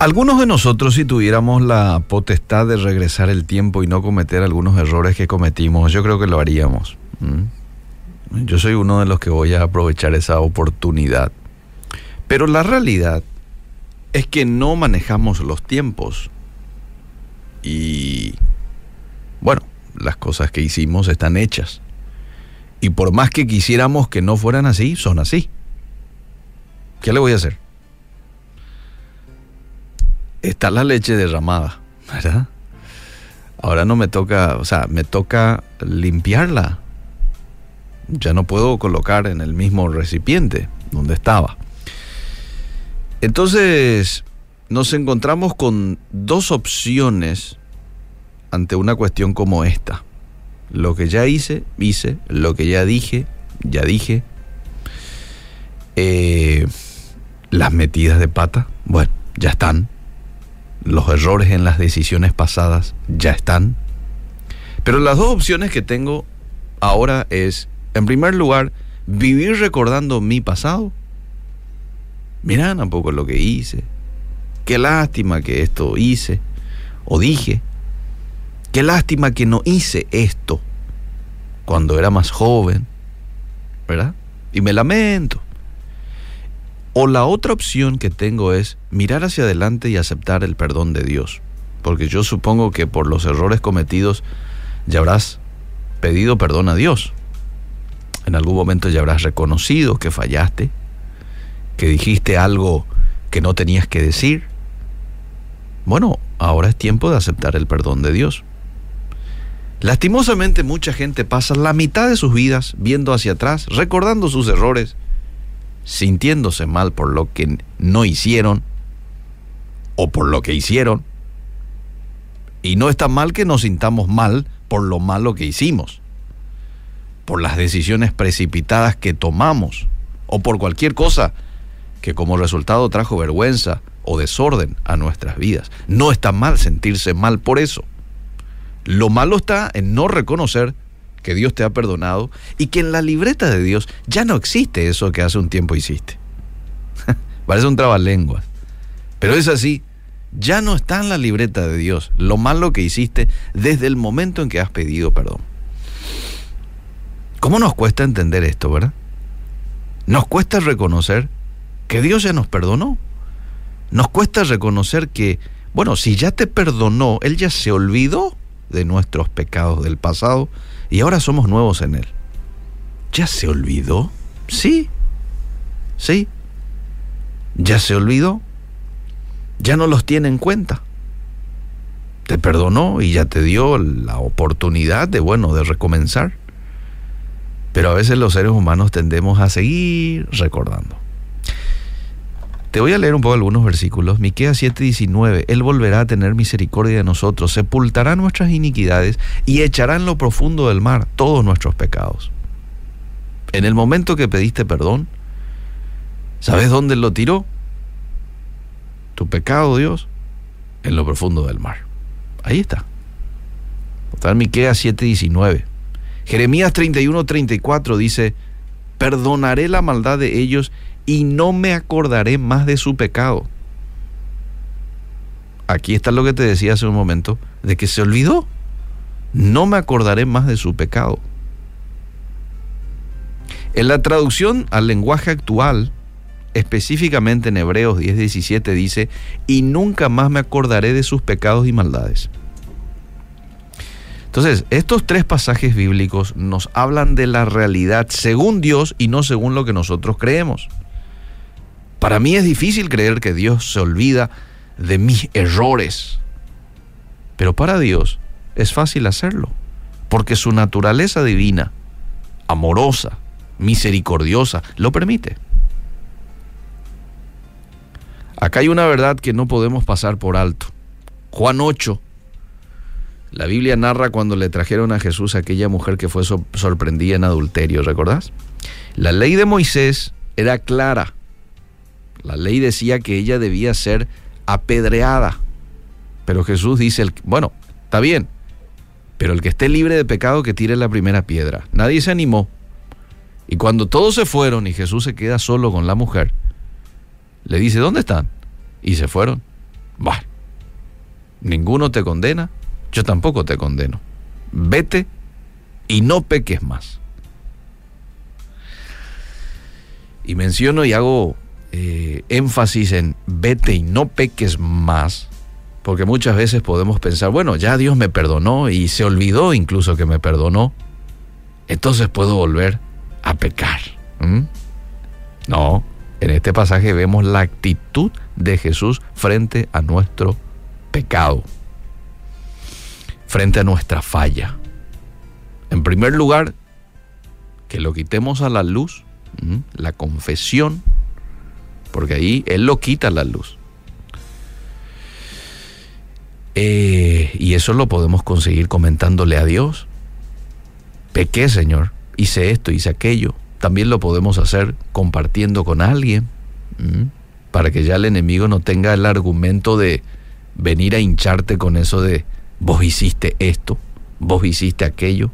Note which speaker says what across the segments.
Speaker 1: Algunos de nosotros, si tuviéramos la potestad de regresar el tiempo y no cometer algunos errores que cometimos, yo creo que lo haríamos. Yo soy uno de los que voy a aprovechar esa oportunidad. Pero la realidad es que no manejamos los tiempos. Y bueno, las cosas que hicimos están hechas. Y por más que quisiéramos que no fueran así, son así. ¿Qué le voy a hacer? Está la leche derramada, ¿verdad? Ahora no me toca, o sea, me toca limpiarla. Ya no puedo colocar en el mismo recipiente donde estaba. Entonces, nos encontramos con dos opciones ante una cuestión como esta. Lo que ya hice, hice. Lo que ya dije, ya dije. Eh, las metidas de pata, bueno, ya están. Los errores en las decisiones pasadas ya están. Pero las dos opciones que tengo ahora es, en primer lugar, vivir recordando mi pasado. Mirá un poco lo que hice. Qué lástima que esto hice o dije. Qué lástima que no hice esto cuando era más joven, ¿verdad? Y me lamento. O la otra opción que tengo es mirar hacia adelante y aceptar el perdón de Dios. Porque yo supongo que por los errores cometidos ya habrás pedido perdón a Dios. En algún momento ya habrás reconocido que fallaste, que dijiste algo que no tenías que decir. Bueno, ahora es tiempo de aceptar el perdón de Dios. Lastimosamente mucha gente pasa la mitad de sus vidas viendo hacia atrás, recordando sus errores, sintiéndose mal por lo que no hicieron o por lo que hicieron. Y no está mal que nos sintamos mal por lo malo que hicimos, por las decisiones precipitadas que tomamos o por cualquier cosa que como resultado trajo vergüenza o desorden a nuestras vidas. No está mal sentirse mal por eso. Lo malo está en no reconocer que Dios te ha perdonado y que en la libreta de Dios ya no existe eso que hace un tiempo hiciste. Parece un trabalenguas. Pero es así. Ya no está en la libreta de Dios lo malo que hiciste desde el momento en que has pedido perdón. ¿Cómo nos cuesta entender esto, verdad? Nos cuesta reconocer que Dios ya nos perdonó. Nos cuesta reconocer que, bueno, si ya te perdonó, Él ya se olvidó de nuestros pecados del pasado y ahora somos nuevos en Él. ¿Ya se olvidó? Sí, sí. ¿Ya se olvidó? Ya no los tiene en cuenta. Te perdonó y ya te dio la oportunidad de, bueno, de recomenzar. Pero a veces los seres humanos tendemos a seguir recordando. Te voy a leer un poco algunos versículos. Miqueas 7:19. Él volverá a tener misericordia de nosotros, sepultará nuestras iniquidades y echará en lo profundo del mar todos nuestros pecados. En el momento que pediste perdón, ¿sabes dónde lo tiró? Tu pecado, Dios, en lo profundo del mar. Ahí está. Está en Miqueas 7:19. Jeremías 31:34 dice, perdonaré la maldad de ellos y no me acordaré más de su pecado. Aquí está lo que te decía hace un momento, de que se olvidó. No me acordaré más de su pecado. En la traducción al lenguaje actual, específicamente en Hebreos 10:17 dice, y nunca más me acordaré de sus pecados y maldades. Entonces, estos tres pasajes bíblicos nos hablan de la realidad según Dios y no según lo que nosotros creemos. Para mí es difícil creer que Dios se olvida de mis errores. Pero para Dios es fácil hacerlo, porque su naturaleza divina, amorosa, misericordiosa, lo permite. Acá hay una verdad que no podemos pasar por alto. Juan 8. La Biblia narra cuando le trajeron a Jesús a aquella mujer que fue sorprendida en adulterio, ¿recordás? La ley de Moisés era clara la ley decía que ella debía ser apedreada. Pero Jesús dice, bueno, está bien, pero el que esté libre de pecado que tire la primera piedra. Nadie se animó. Y cuando todos se fueron y Jesús se queda solo con la mujer, le dice, ¿dónde están? Y se fueron. Bueno, ninguno te condena, yo tampoco te condeno. Vete y no peques más. Y menciono y hago eh, énfasis en vete y no peques más, porque muchas veces podemos pensar, bueno, ya Dios me perdonó y se olvidó incluso que me perdonó, entonces puedo volver a pecar. No, en este pasaje vemos la actitud de Jesús frente a nuestro pecado, frente a nuestra falla. En primer lugar, que lo quitemos a la luz, la confesión, porque ahí Él lo quita a la luz. Eh, y eso lo podemos conseguir comentándole a Dios. Pequé, Señor, hice esto, hice aquello. También lo podemos hacer compartiendo con alguien, para que ya el enemigo no tenga el argumento de venir a hincharte con eso de vos hiciste esto, vos hiciste aquello.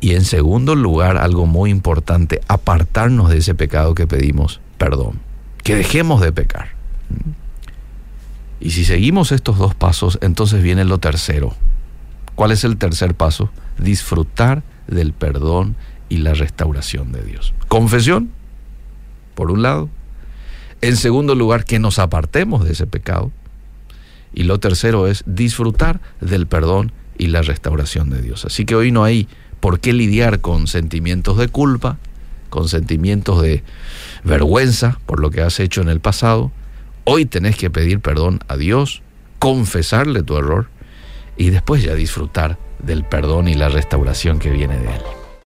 Speaker 1: Y en segundo lugar, algo muy importante, apartarnos de ese pecado que pedimos perdón, que dejemos de pecar. Y si seguimos estos dos pasos, entonces viene lo tercero. ¿Cuál es el tercer paso? Disfrutar del perdón y la restauración de Dios. Confesión, por un lado. En segundo lugar, que nos apartemos de ese pecado. Y lo tercero es disfrutar del perdón y la restauración de Dios. Así que hoy no hay por qué lidiar con sentimientos de culpa, con sentimientos de vergüenza por lo que has hecho en el pasado. Hoy tenés que pedir perdón a Dios, confesarle tu error y después ya disfrutar del perdón y la restauración que viene de Él.